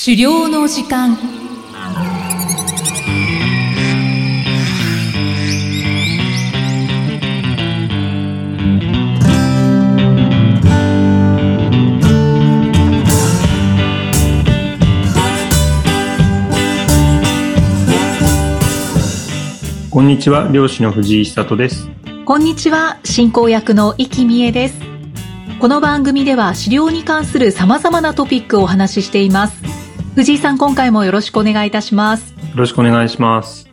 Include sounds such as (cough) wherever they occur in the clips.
狩猟の時間。こんにちは、漁師の藤井久人です。こんにちは進行役の生きみえです。この番組では狩猟に関する様々なトピックをお話ししています藤井さん今回もよろしくお願いいたしますよろしくお願いします。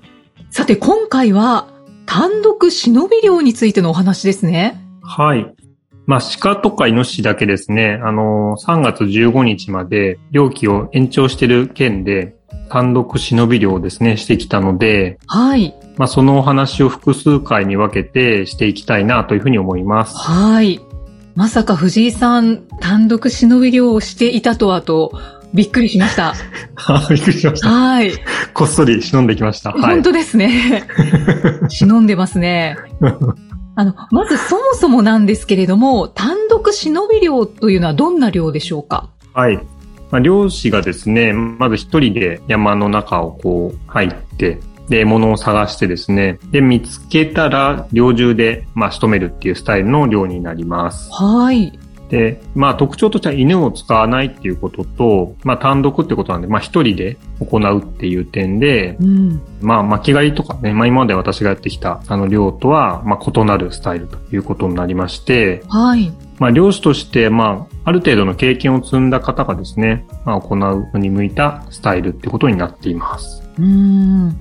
さて今回は単独忍び猟についてのお話ですねはい。まあ、鹿とかイノシシだけですね、あの、3月15日まで漁期を延長している件で、単独忍び漁をですね、してきたので、はいまあ、そのお話を複数回に分けてしていきたいなというふうに思います。はいまさか藤井さん単独忍び猟をしていたとはとびっくりしましたあ (laughs) びっくりしました。はいこっそり忍んできました。はい本。当ですね。(laughs) 忍んでますね。(laughs) あの、まずそもそもなんですけれども、単独忍び漁というのはどんな漁でしょうか？はい。まあ、漁師がですね、まず一人で山の中をこう入って、で、物を探してですね、で、見つけたら猟銃で、まあ、仕留めるっていうスタイルの漁になります。はい。で、まあ、特徴としては犬を使わないっていうことと、まあ、単独ってことなんで、まあ、一人で行うっていう点で、うん。まあ、巻き狩りとかね、まあ、今まで私がやってきたあの漁とは、まあ、異なるスタイルということになりまして、はい。まあ、漁師として、まあ、ある程度の経験を積んだ方がですね、まあ、行うのに向いたスタイルってことになっています。うーん。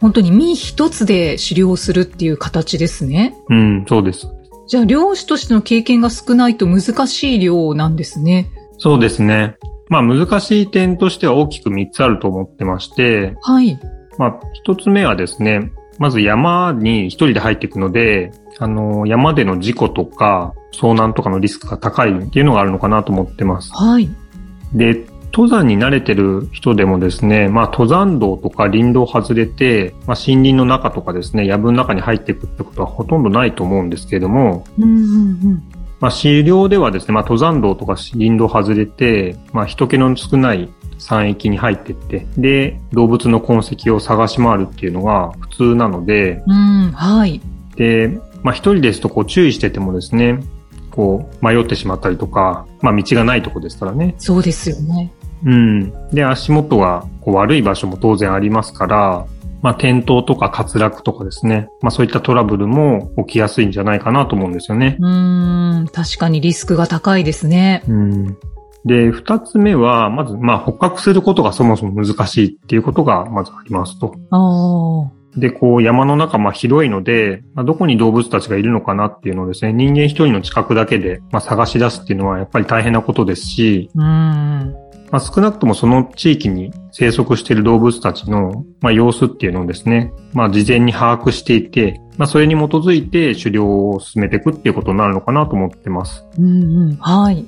本当に身一つで狩猟するっていう形ですね。うん、そうです。じゃあ漁師としての経験が少ないと難しい漁なんですね。そうですね。まあ、難しい点としては大きく3つあると思ってまして、はい。まあ、1つ目はですね、まず山に一人で入っていくので、あの、山での事故とか遭難とかのリスクが高いっていうのがあるのかなと思ってます。はい。で、登山に慣れてる人でもですね、まあ登山道とか林道を外れて、まあ森林の中とかですね、藪の中に入っていくってことはほとんどないと思うんですけれども、うんうんうん。まあ狩猟ではですね、まあ登山道とか林道を外れて、まあ人気の少ない山域に入っていって、で、動物の痕跡を探し回るっていうのが普通なので、うん、はい。で、まあ一人ですとこう注意しててもですね、こう迷ってしまったりとか、まあ道がないとこですからね、そうですよね。うん。で、足元がこう悪い場所も当然ありますから、まあ、転倒とか滑落とかですね。まあ、そういったトラブルも起きやすいんじゃないかなと思うんですよね。うーん、確かにリスクが高いですね。うん。で、二つ目は、まず、まあ、捕獲することがそもそも難しいっていうことがまずありますと。ああ。で、こう、山の中、まあ、広いので、まあ、どこに動物たちがいるのかなっていうのをですね、人間一人の近くだけで、まあ、探し出すっていうのはやっぱり大変なことですし、うーん。まあ、少なくともその地域に生息している動物たちの、まあ、様子っていうのをですね、まあ、事前に把握していて、まあ、それに基づいて狩猟を進めていくっていうことになるのかなと思ってます。うんうん。はい。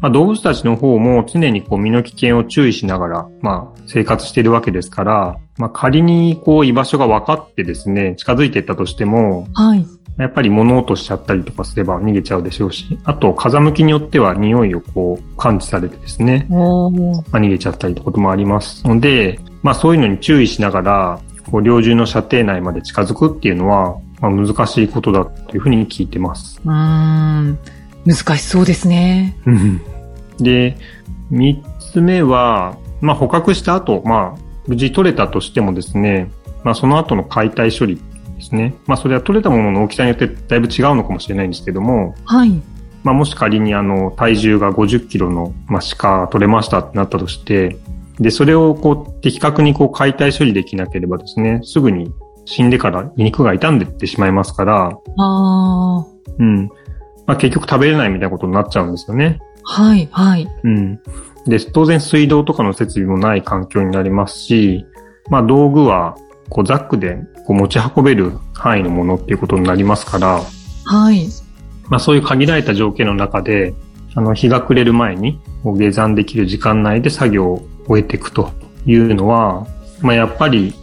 まあ、動物たちの方も常にこう身の危険を注意しながら、まあ、生活しているわけですから、まあ、仮にこう居場所が分かってですね、近づいていったとしても、はい。やっぱり物音しちゃったりとかすれば逃げちゃうでしょうし、あと風向きによっては匂いをこう感知されてですね。まあ、逃げちゃったりってこともありますので、まあそういうのに注意しながら、こう、猟銃の射程内まで近づくっていうのは、まあ難しいことだというふうに聞いてます。うーん。難しそうですね。で、三つ目は、まあ捕獲した後、まあ無事取れたとしてもですね、まあその後の解体処理ですね。まあそれは取れたものの大きさによってだいぶ違うのかもしれないんですけども、はい。まあ、もし仮にあの、体重が50キロの、まあ、鹿取れましたってなったとして、で、それをこう、的確にこう、解体処理できなければですね、すぐに死んでから肉が傷んでってしまいますから、あうん。まあ、結局食べれないみたいなことになっちゃうんですよね。あ。はい、はい。うん。で、当然水道とかの設備もない環境になりますし、まあ、道具は、こう、ザックでこう持ち運べる範囲のものっていうことになりますから、はい。まあそういう限られた条件の中で、あの、日が暮れる前に、下山できる時間内で作業を終えていくというのは、まあやっぱり、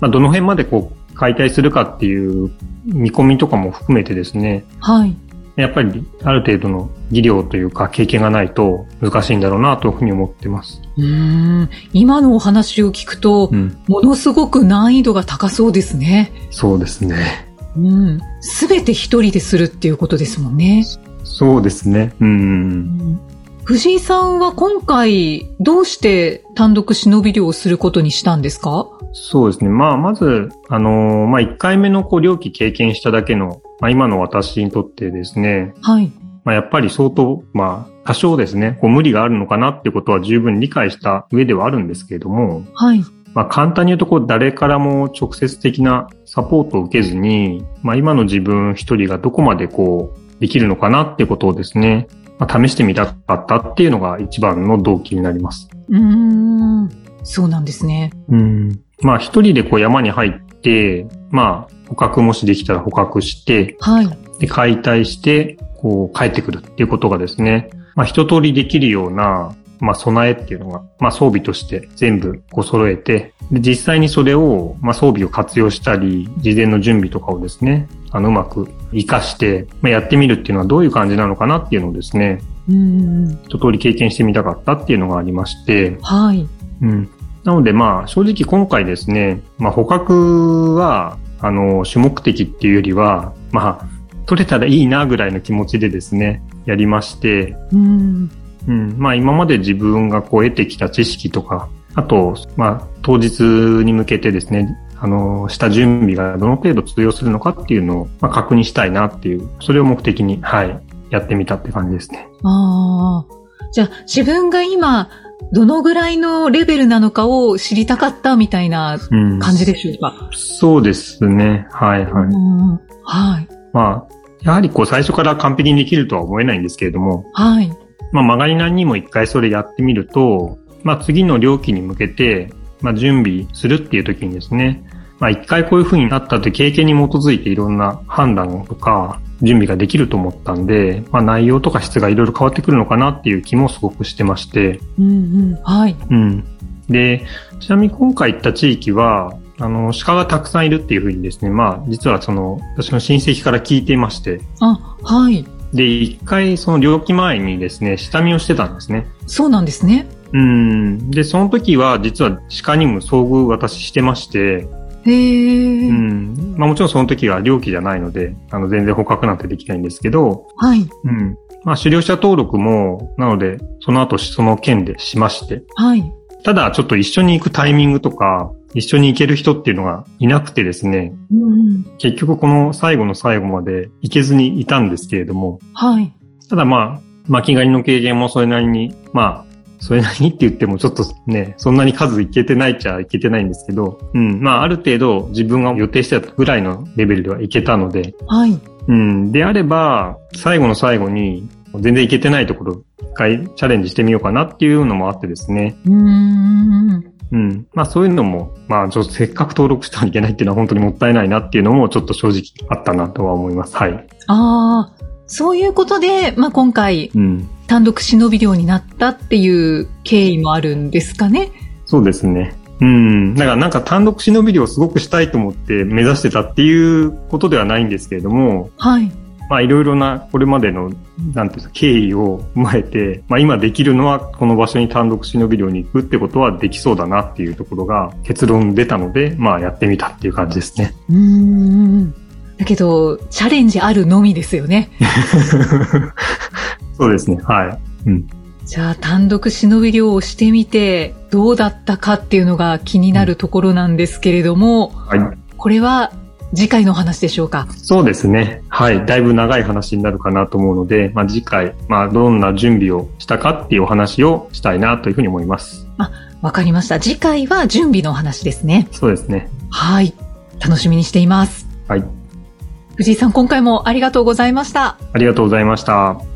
まあどの辺までこう解体するかっていう見込みとかも含めてですね、はい。やっぱりある程度の技量というか経験がないと難しいんだろうなというふうに思ってます。うん今のお話を聞くと、うん、ものすごく難易度が高そうですね。そうですね。うん。すべて一人でするっていうことですもんね。そうですね。うん。藤井さんは今回どうして単独忍び漁をすることにしたんですか？そうですね。まあ、まず、あのー、まあ、1回目のこう、漁期経験しただけの、まあ、今の私にとってですね。はい。まあ、やっぱり相当、まあ、多少ですね、こう、無理があるのかなってことは十分理解した上ではあるんですけれども。はい。まあ、簡単に言うと、こう、誰からも直接的なサポートを受けずに、まあ、今の自分一人がどこまでこう、できるのかなってことをですね、まあ、試してみたかったっていうのが一番の動機になります。うん、そうなんですね。うん。まあ一人でこう山に入って、まあ捕獲もしできたら捕獲して、はい。で、解体して、こう帰ってくるっていうことがですね、まあ一通りできるような、まあ備えっていうのが、まあ装備として全部こう揃えて、で実際にそれを、まあ装備を活用したり、事前の準備とかをですね、あのうまく活かして、まあ、やってみるっていうのはどういう感じなのかなっていうのをですね、うん。一通り経験してみたかったっていうのがありまして、はい。うん。なのでまあ正直今回ですね、まあ捕獲は、あの、主目的っていうよりは、まあ、取れたらいいなぐらいの気持ちでですね、やりまして、うん。うん。まあ今まで自分がこう得てきた知識とか、あと、まあ当日に向けてですね、あの、した準備がどの程度通用するのかっていうのを、まあ、確認したいなっていう、それを目的に、はい、やってみたって感じですね。ああ。じゃあ、自分が今、どのぐらいのレベルなのかを知りたかったみたいな感じでしょうか、うん、そうですね。はいはい。はい。まあ、やはりこう最初から完璧にできるとは思えないんですけれども、はい。まあ、曲がりなりにも一回それやってみると、まあ、次の料金に向けて、まあ、準備するっていう時にですね、まあ、一回こういう風になったという経験に基づいていろんな判断とか準備ができると思ったんで、まあ、内容とか質がいろいろ変わってくるのかなっていう気もすごくしてまして。うんうん。はい。うん。で、ちなみに今回行った地域は、あの、鹿がたくさんいるっていうふうにですね、まあ、実はその、私の親戚から聞いていまして。あ、はい。で、一回その猟期前にですね、下見をしてたんですね。そうなんですね。うん。で、その時は実は鹿にも遭遇私してまして、へうん。まあもちろんその時は猟期じゃないので、あの全然捕獲なんてできないんですけど、はい。うん。まあ狩猟者登録も、なので、その後その件でしまして。はい。ただちょっと一緒に行くタイミングとか、一緒に行ける人っていうのがいなくてですね、うん、結局この最後の最後まで行けずにいたんですけれども、はい。ただまあ、巻き狩りの経験もそれなりに、まあ、それなりにって言ってもちょっとね、そんなに数いけてないっちゃいけてないんですけど、うん、まあある程度自分が予定してたぐらいのレベルではいけたので、はい。うん、であれば、最後の最後に全然いけてないところ、一回チャレンジしてみようかなっていうのもあってですね。うん。うん。まあそういうのも、まあちょっとせっかく登録したらいけないっていうのは本当にもったいないなっていうのもちょっと正直あったなとは思います。はい。ああ、そういうことで、まあ今回、うん、単独忍び漁になったっていう経緯もあるんですかね？そうですね。うん。だからなんか単独忍び漁をすごくしたいと思って目指してたっていうことではないんですけれども。はい。まあいろいろなこれまでの、なんていうか経緯を踏まえて、まあ今できるのはこの場所に単独忍び漁に行くってことはできそうだなっていうところが結論出たので、まあやってみたっていう感じですね。うん。だけど、チャレンジあるのみですよね。(laughs) そうですね。はい。うん。じゃあ、単独忍び漁をしてみて、どうだったかっていうのが気になるところなんですけれども、はい。これは次回の話でしょうかそうですね。はい。だいぶ長い話になるかなと思うので、まあ、次回、まあ、どんな準備をしたかっていうお話をしたいなというふうに思います。あ、わかりました。次回は準備の話ですね。そうですね。はい。楽しみにしています。はい。藤井さん、今回もありがとうございました。ありがとうございました。